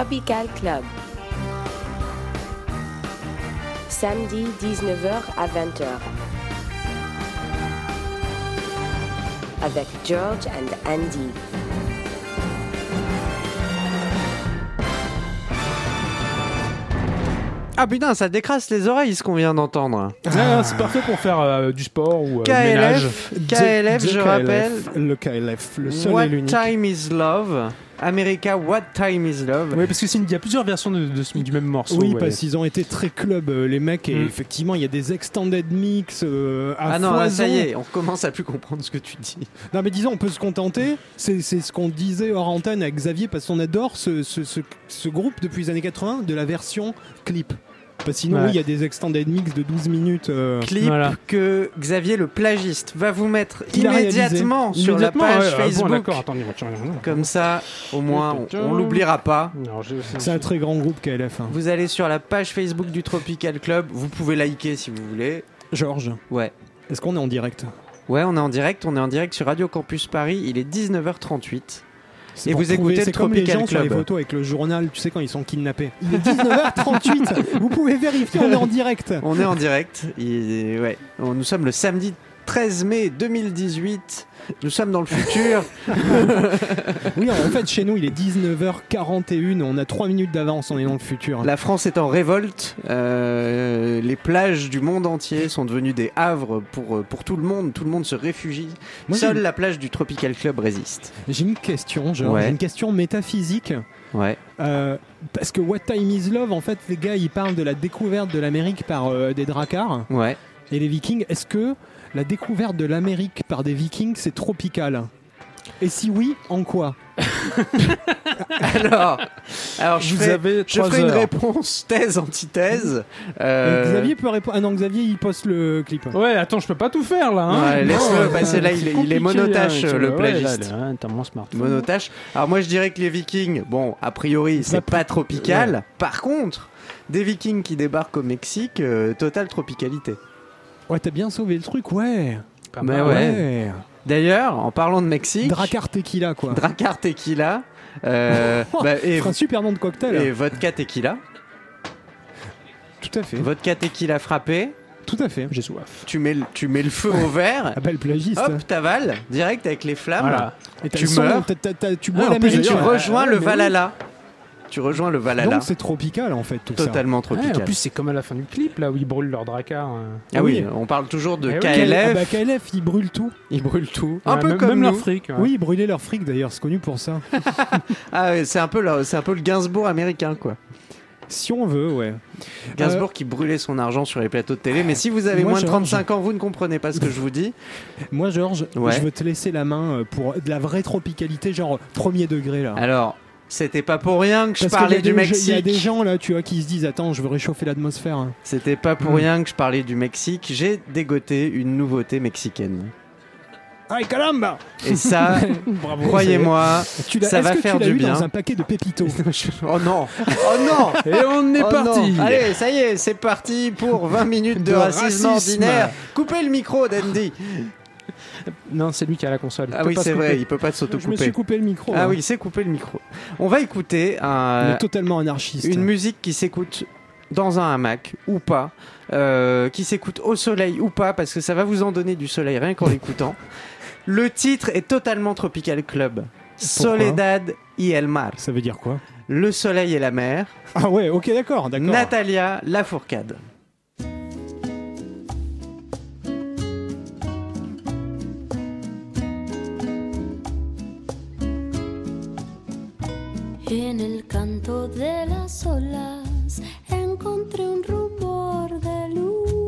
Tropical Club. Samedi 19h à 20h. Avec George and Andy. Ah putain, ça décrasse les oreilles ce qu'on vient d'entendre. Ah, c'est parfait pour faire euh, du sport ou euh, ménage. KLF, KLF, The je KLF, rappelle. Le KLF, le seul What et l'unique. Time is Love? America, What Time is Love. Oui, parce que c'est une- il y a plusieurs versions de, de ce- du même morceau. Oui, ouais. parce qu'ils ont été très club, euh, les mecs, et Mm. effectivement, il y a des extended mix euh, à Ah non, là, ça y est, on commence à plus comprendre ce que tu dis. Non, mais disons, on peut se contenter. C'est c'est ce qu'on disait hors antenne avec Xavier, parce qu'on adore ce, ce, ce- ce groupe depuis les années 80 de la version clip. Parce que sinon, Ouais. oui, il y a des extended mix de 12 minutes. euh, Clip Voilà. que Xavier le plagiste va vous mettre immédiatement sur Immédiatement, la page ouais, ah, Facebook. Bon, d'accord, attends, tiens, tiens. Comme ça, au moins, on, on l'oubliera pas. C'est un très grand groupe KLF. hein. Vous allez sur la page Facebook du Tropical Club. Vous pouvez liker si vous voulez. Georges, Ouais. est-ce qu'on est en direct? Ouais, on est en direct. On est en direct sur Radio Campus Paris. Il est 19h38. Et vous écoutez le comme les Tropical gens sur les photos avec le journal, tu sais, quand ils sont kidnappés. Il est 19h38, vous pouvez vérifier, on est en direct. On est en direct. Il- ouais. On- Nous sommes le samedi 13 mai 2018. Nous sommes dans le futur. Oui, en fait, chez nous, il est 19h41, on a 3 minutes d'avance, on est dans le futur. La France est en révolte. Euh, les plages du monde entier sont devenues des havres pour, euh, pour tout le monde. Tout le monde se réfugie. Moi, Seule la plage du Tropical Club résiste. J'ai une question, genre, Ouais. j'ai une question métaphysique. Ouais. Euh, parce que What Time Is Love, en fait, les gars, ils parlent de la découverte de l'Amérique par euh, des dracars Ouais. et les Vikings. Est-ce que la découverte de l'Amérique par des Vikings, c'est tropical Et si oui, en quoi? Alors, alors je Vous ferai, avez je ferai une réponse thèse antithèse. Euh, Xavier peut répondre. Ah non, Xavier, il poste le clip. Ouais, attends, je peux pas tout faire là. Hein Ouais, laisse-le, Non, passer là, il est- il est monotache, hein, le ouais, plagiste. là, là, T'as mon smartphone. monotache. Alors moi je dirais que les Vikings, bon, a priori c'est Ça pas tropical. Par contre, des Vikings qui débarquent au Mexique, euh, totale tropicalité. Ouais, t'as bien sauvé le truc, ouais. Pas mal. ouais. D'ailleurs, en parlant de Mexique, Dracar Tequila, quoi. Dracar Tequila euh, bah, et, C'est un super nom de cocktail. et vodka Tequila, Tout à fait. vodka Tequila frappé. Tout à fait. J'ai soif. Tu mets, le- tu mets le feu au verre. Ah bah, le plagiste. Hop, t'avales direct avec les flammes. Voilà. Et tu son, meurs. t'as- tu bois Ah, rejoins le Valhalla. Tu rejoins le. Valhalla. Donc c'est tropical en fait tout ça. Totalement Ouais, tropical. en plus, c'est comme à la fin du clip là où ils brûlent leur dracard. euh. ah oui, oui. on parle toujours de Eh. KLF. Ah bah KLF, ils brûlent tout. Ils brûlent tout. Un Ouais, peu même, comme même leur nous. fric. ouais. Oui, ils brûlaient leur fric d'ailleurs, c'est connu pour ça. Ah, c'est un peu le, c'est un peu le Gainsbourg américain quoi. si on veut, ouais. Gainsbourg qui brûlait son argent sur les plateaux de télé. Mais si vous avez Moi, moins de Georges. 35 ans, vous ne comprenez pas ce que je vous dis. Moi, Georges, Ouais. je veux te laisser la main euh, pour de la vraie tropicalité, genre premier degré là. Alors, c'était pas pour rien que je Parce parlais du des- Il y a des Mexique. gens là, tu vois, qui se disent Attends, je veux réchauffer l'atmosphère. hein. C'était pas pour Hmm. rien que je parlais du Mexique. J'ai dégoté une nouveauté mexicaine. Ay caramba Et ça, croyez-moi, ça va que faire tu l'as du eu bien. dans un paquet de pépitos oh non, oh non. Et on est Oh parti. non. Allez, ça y est, c'est parti pour 20 minutes de, De racisme, racisme. ordinaire. Coupez le micro d'Andy. Non, c'est lui qui a la console. Il Ah oui, c'est vrai, il peut pas Je me suis s'autocouper. coupé le micro. Ah hein. oui, c'est couper le micro. On va écouter un, totalement anarchiste. une musique qui s'écoute dans un hamac ou pas, euh, qui s'écoute au soleil ou pas, parce que ça va vous en donner du soleil rien qu'en l'écoutant. Le titre est totalement Tropical Club. Soledad y el mar. Ça veut dire quoi? Le soleil et la mer. Ah ouais, ok, d'accord, d'accord. Natalia Lafourcade. En el canto de las olas encontré un rumor de luz.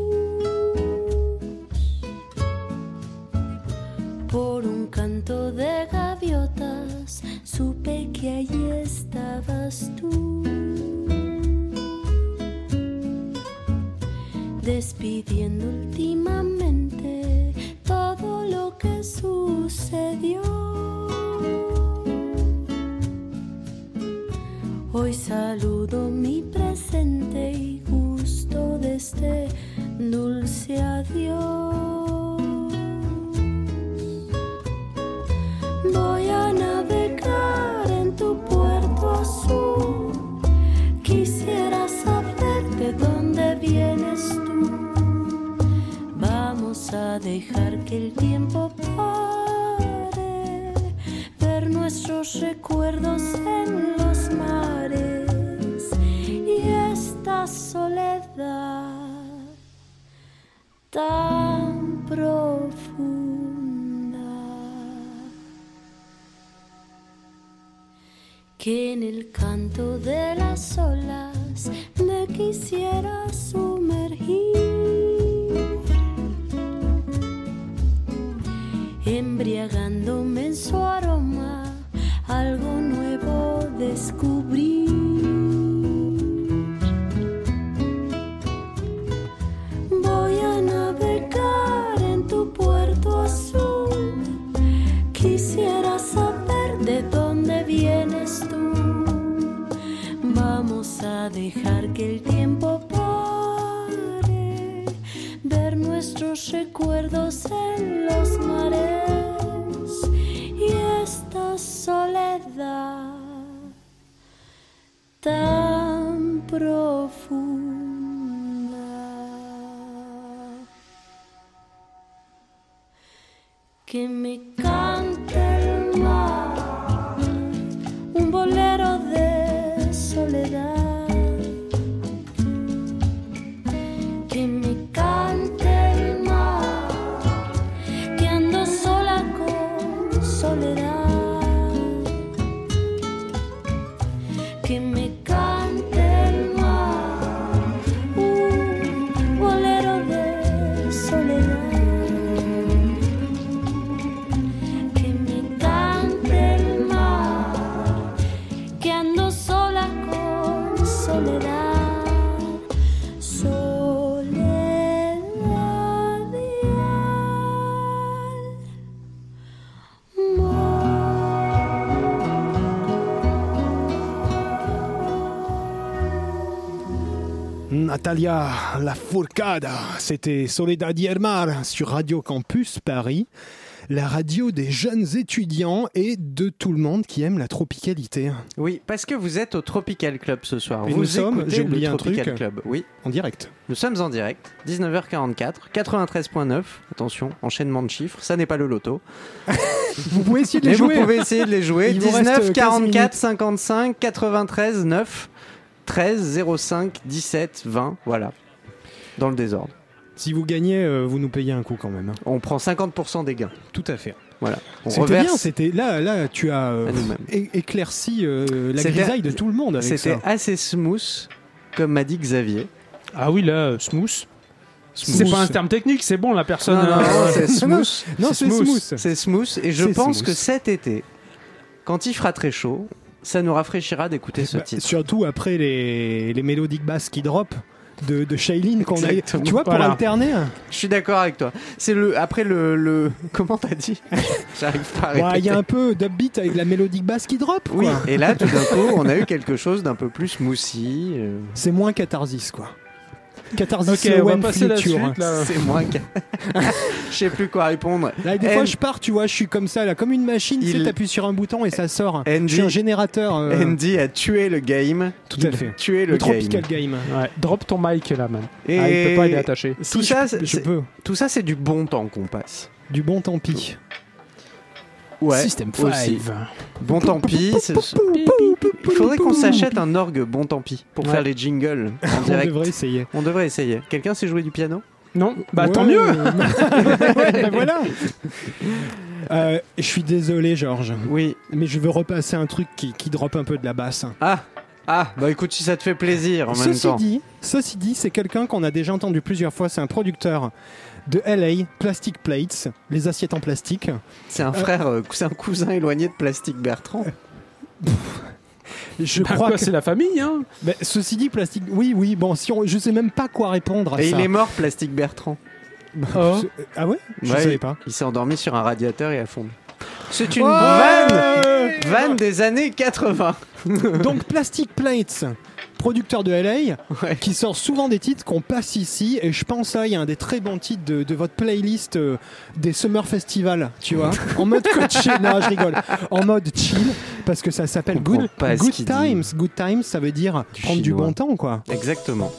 Natalia La Fourcada, c'était Soledad Yermar sur Radio Campus Paris, la radio des jeunes étudiants et de tout le monde qui aime la tropicalité. Oui, parce que vous êtes au Tropical Club ce soir. Et vous nous sommes- j'ai le oublié un Tropical truc. Club. Oui, En direct. nous sommes en direct. 19h44, 93.9. Attention, enchaînement de chiffres. Ça n'est pas le loto. Vous pouvez essayer de les Mais jouer. vous pouvez essayer de les jouer. Il vous reste 19, 15 44, minutes. 55, 93, 9, 13, 05, 17, 20. Voilà. Dans le désordre. Si vous gagnez, euh, vous nous payez un coup quand même. hein. On prend 50% des gains. Tout à fait. Voilà. On C'était reverse. bien, c'était là, là, tu as euh, à nous-mêmes. é- éclairci euh, la C'était- grisaille de tout le monde avec C'était ça. assez smooth, comme m'a dit Xavier. Ah oui, là, euh, smooth. C'est Smooth. pas un terme technique, c'est bon, la personne. Non, non, euh, non, c'est smooth. Non, c'est smooth. C'est smooth. Et je C'est pense smooth. que cet été, quand il fera très chaud, ça nous rafraîchira d'écouter ce Bah, titre. surtout après les, les mélodiques basses qui drop de, de Shailene qu'on a. Tu vois, pour Voilà. alterner. Je suis d'accord avec toi. C'est le après le, le... comment t'as dit? J'arrive pas à Ouais, Il y a un peu d'upbeat avec la mélodique basse qui drop. Oui, quoi. et là tout d'un coup, on a eu quelque chose d'un peu plus smoothie. euh, C'est moins catharsis, quoi. Catharsis Ok, on va when passer la future. suite là. C'est moins que. Je sais plus quoi répondre. Là, des fois, And- je pars, tu vois, je suis comme ça, là, comme une machine, tu sais, Il- t'appuies sur un bouton et ça sort. Andy- Je suis un générateur. euh, Andy a tué le game. Tout à fait. Tué le, le game. Tropical Game. Ouais, drop ton mic là, man. Et Ah, il peut pas, il est attaché. Tout Si, ça, je, c'est- je peux. tout ça, c'est du bon temps qu'on passe. Du bon tant pis. Ouais. System aussi. 5. Bon tant pis. c'est- Il faudrait qu'on s'achète un orgue bon tant pis pour Ouais. faire les jingles en On direct. devrait essayer. On devrait essayer. Quelqu'un sait jouer du piano? Non Bah Ouais, tant mieux ouais, bah voilà. Euh, je suis désolé, Georges, Oui. mais je veux repasser un truc qui, qui drop un peu de la basse. Ah Ah Bah écoute, si ça te fait plaisir en même Ceci temps. dit, ceci dit, c'est quelqu'un qu'on a déjà entendu plusieurs fois. C'est un producteur de LA, Plastic Plates, les assiettes en plastique. C'est un frère, euh, c'est un cousin éloigné de Plastique Bertrand. Je Bah crois quoi, que. c'est la famille, hein Mais ceci dit, plastique. Oui, oui. Bon, si on... je sais même pas quoi répondre à Et ça. il est mort, Plastique Bertrand. Oh. C'est- Ah ouais? Je Ouais, savais pas. Il s'est endormi sur un radiateur et a fondu. C'est une Ouais vanne Vanne des années 80 Donc Plastic Plates, producteur de LA, Ouais. qui sort souvent des titres qu'on passe ici. Et je pense à il y a un des très bons titres de, de votre playlist euh, des Summer Festival, tu vois, en mode coaché. non, je rigole. En mode chill, parce que ça s'appelle Good, dit. Times. Good Times, ça veut dire Du prendre du bon temps, quoi. Exactement.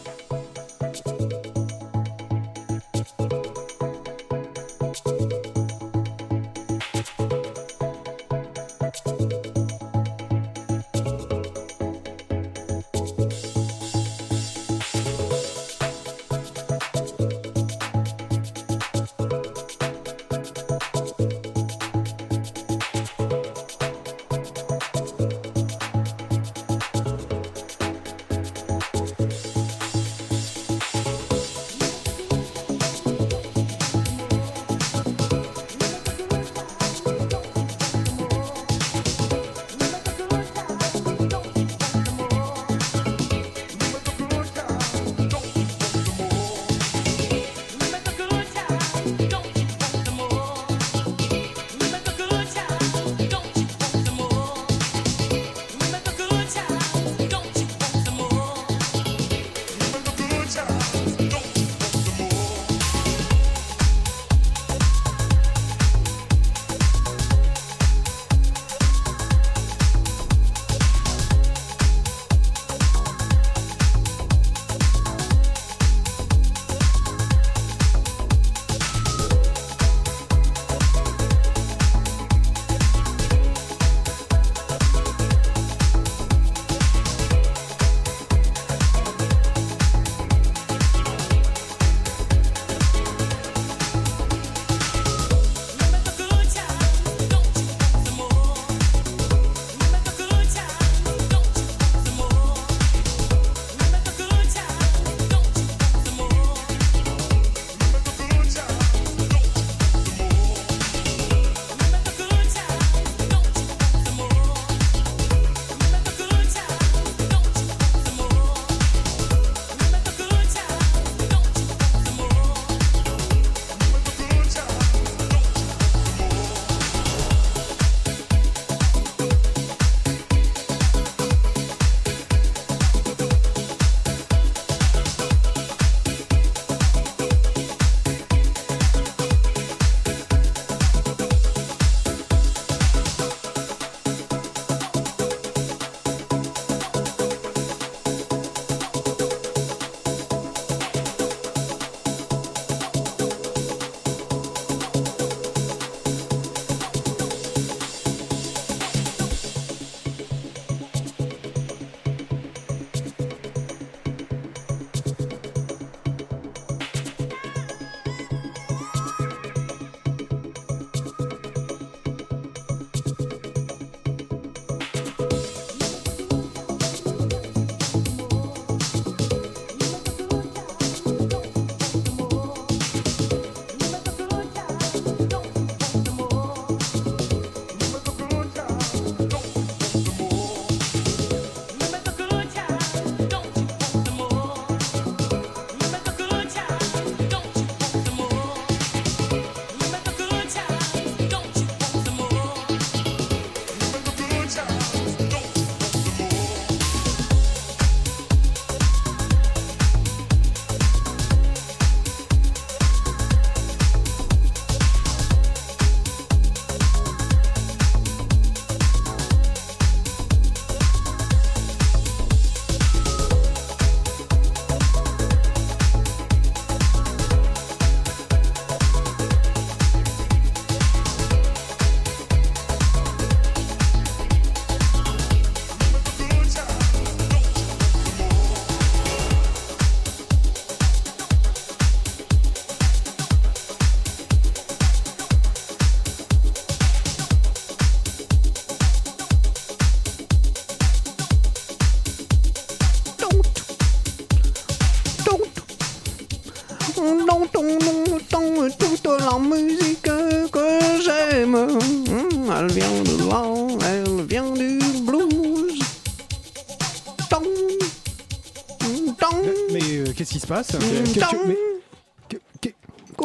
Se passe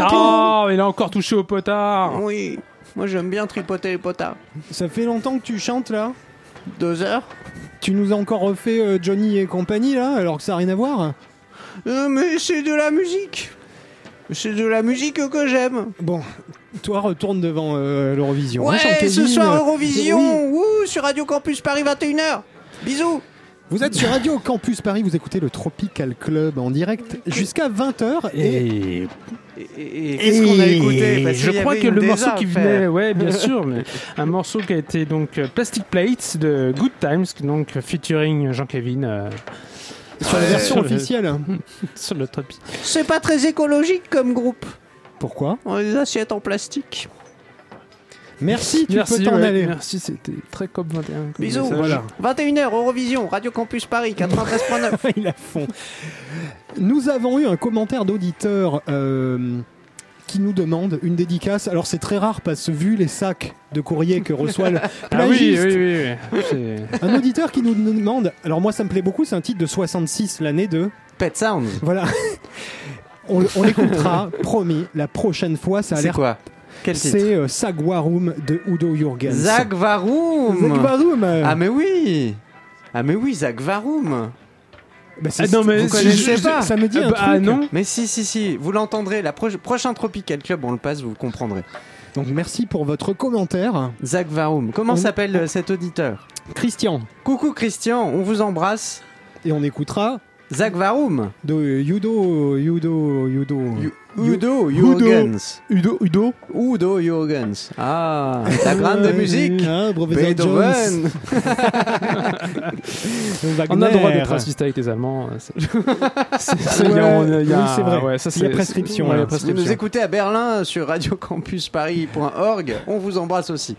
Oh, il a encore touché au potard. Oui, moi j'aime bien tripoter les potards. Ça fait longtemps que tu chantes là? Deux heures Tu nous as encore refait euh, Johnny et compagnie là, alors que ça n'a rien à voir? Euh, Mais c'est de la musique. C'est de la musique que j'aime. Bon, toi retourne devant euh, l'Eurovision. Ouais, hein, ce soir Eurovision, oui. Wouh, sur Radio Campus Paris 21h. Bisous. Vous êtes sur Radio Campus Paris, vous écoutez le Tropical Club en direct jusqu'à 20h et Et, Et, qu'est-ce qu'on a écouté Parce je crois que le morceau qui venait, ouais, bien sûr, mais un morceau qui a été donc euh, Plastic Plates de Good Times, donc featuring Jean-Kevin euh, sur la version sur le- officielle. sur le tropique. C'est pas très écologique comme groupe. Pourquoi? On a des assiettes en plastique. Merci, tu Merci, peux t'en ouais, aller. Merci, c'était très COP 21. comme Bisous. message. Voilà. 21h Eurovision, Radio Campus Paris 93.9. Il a fond. Nous avons eu un commentaire d'auditeur euh, qui nous demande une dédicace. Alors c'est très rare parce que vu les sacs de courrier que reçoit le Ah oui, plagiste, oui, oui. oui. C'est- un auditeur qui nous demande. Alors moi ça me plaît beaucoup, c'est un titre de 66, l'année de. Pet Sounds. Voilà. On, on l'écoutera, promis, la prochaine fois. Ça a C'est l'air. quoi? Quel titre C'est euh, Sagwarum de Udo Jürgens. Zach Varoum. Sagwarum. euh, Ah mais oui. Ah mais oui, Zach Varoum. bah, c'est- Ah non, mais vous connaissez je- pas Ça me dit Ah un bah, truc. ah non Mais si, si, si, vous l'entendrez. La pro- prochain Tropical Club, on le passe, vous comprendrez. Donc merci pour votre commentaire. Zach. Comment On- s'appelle euh, cet auditeur? Christian. Coucou Christian, on vous embrasse. Et on écoutera Zach de Udo, Udo, Udo. Udo Udo. Jürgens. Udo, Udo? Udo Jürgens. Ah, la grande musique. Ah, professeur Jones. Beethoven. On a le droit d'être raciste avec les Allemands. c'est- il y a- ouais, prescription, ouais, là. Si vous prescription. nous écoutez à Berlin sur radiocampusparis.org, on vous embrasse aussi.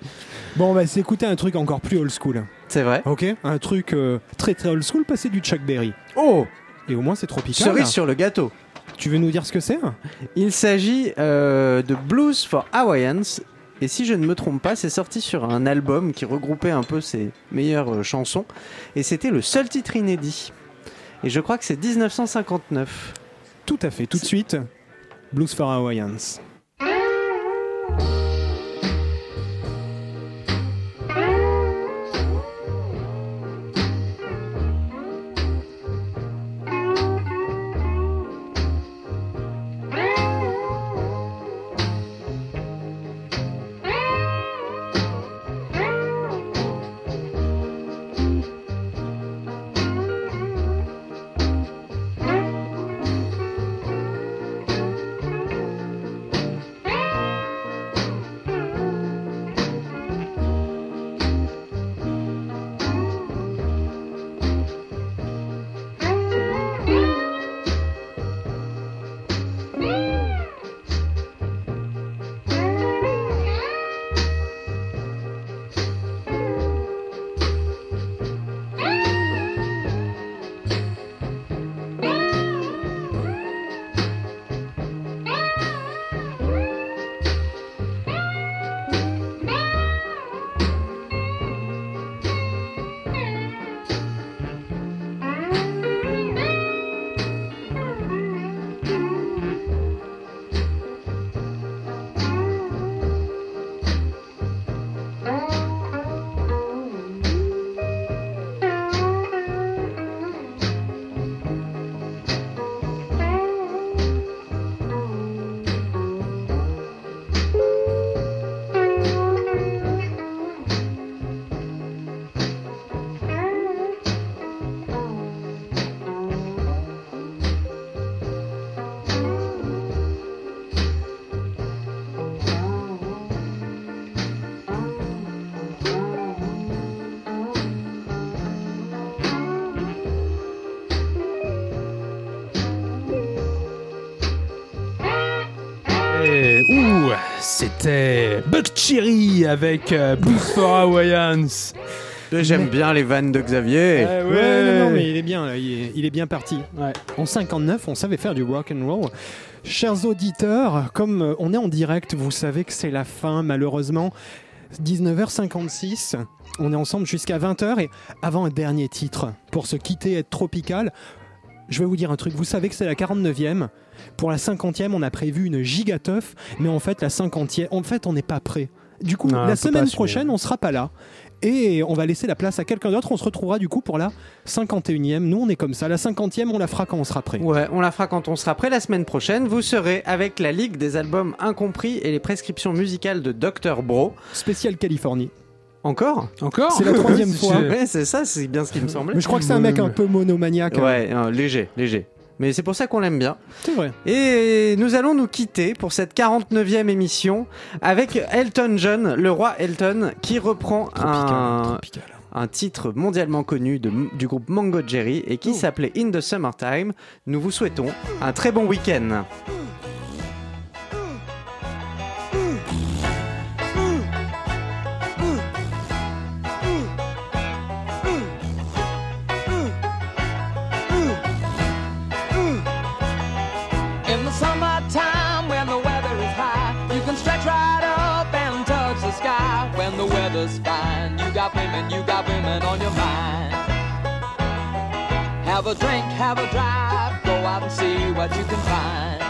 Bon, on va s'écouter un truc encore plus old school. C'est vrai. Ok Un truc euh, très très old school, passer du Chuck Berry. Oh, Et au moins c'est tropical. cerise sur le gâteau. Tu veux nous dire ce que c'est? Il s'agit euh, de Blues for Hawaiians. Et si je ne me trompe pas, c'est sorti sur un album qui regroupait un peu ses meilleures euh, chansons. Et c'était le seul titre inédit. Et je crois que c'est 1959. Tout à fait, tout de suite. Blues for Hawaiians. C'était Buck Cherry avec euh, Blues for Hawaiians. J'aime bien les vannes de Xavier. Ouais, Ouais, non, non, mais il est bien, là, il, est, il est bien parti. Ouais. En 59, on savait faire du rock and roll. Chers auditeurs, comme euh, on est en direct, vous savez que c'est la fin, malheureusement. 19h56. On est ensemble jusqu'à 20h et avant un dernier titre pour se quitter être tropical. Je vais vous dire un truc, vous savez que c'est la 49e. Pour la 50e, on a prévu une gigateuf, mais en fait la 50e, en fait on n'est pas prêt. Du coup, Non, la semaine prochaine, on sera pas là. Et on va laisser la place à quelqu'un d'autre. On se retrouvera du coup pour la 51e. Nous, on est comme ça. La 50e, on la fera quand on sera prêt. Ouais, on la fera quand on sera prêt la semaine prochaine. Vous serez avec la Ligue des albums incompris et les prescriptions musicales de Dr Bro. Spécial Californie. Encore? Encore? C'est la troisième fois. Ouais, c'est ça, c'est bien ce qui me semblait. Mais je crois que c'est un mec un peu monomaniaque. hein. Ouais, euh, léger, léger. Mais c'est pour ça qu'on l'aime bien. C'est vrai. Et nous allons nous quitter pour cette 49e émission avec Elton John, le roi Elton, qui reprend un, un titre mondialement connu de- du groupe Mango Jerry et qui s'appelait In the Summertime. Nous vous souhaitons un très bon week-end. Women on your mind. Have a drink, have a drive, go out and see what you can find.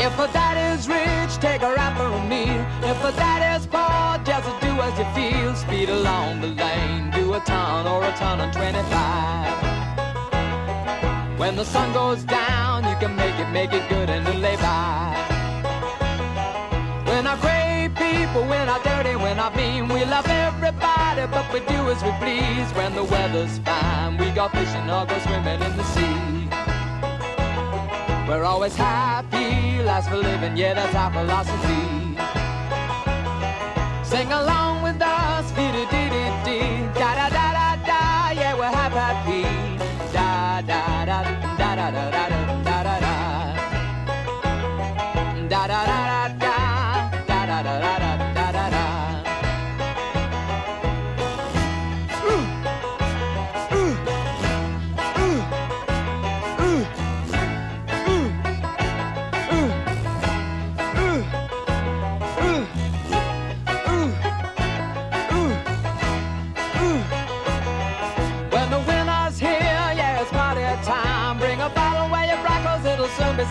If a daddy's rich, take a for a meal. If a daddy's poor, just do as you feel. Speed along the lane, do a ton or a ton on 25. When the sun goes down, you can make it, make it good and lay by. We're not great people, we're not dirty, we're not mean. We love everybody, but we do as we please. When the weather's fine, we go fishing or go swimming in the sea. We're always happy, last for living, yeah, that's our philosophy. Sing along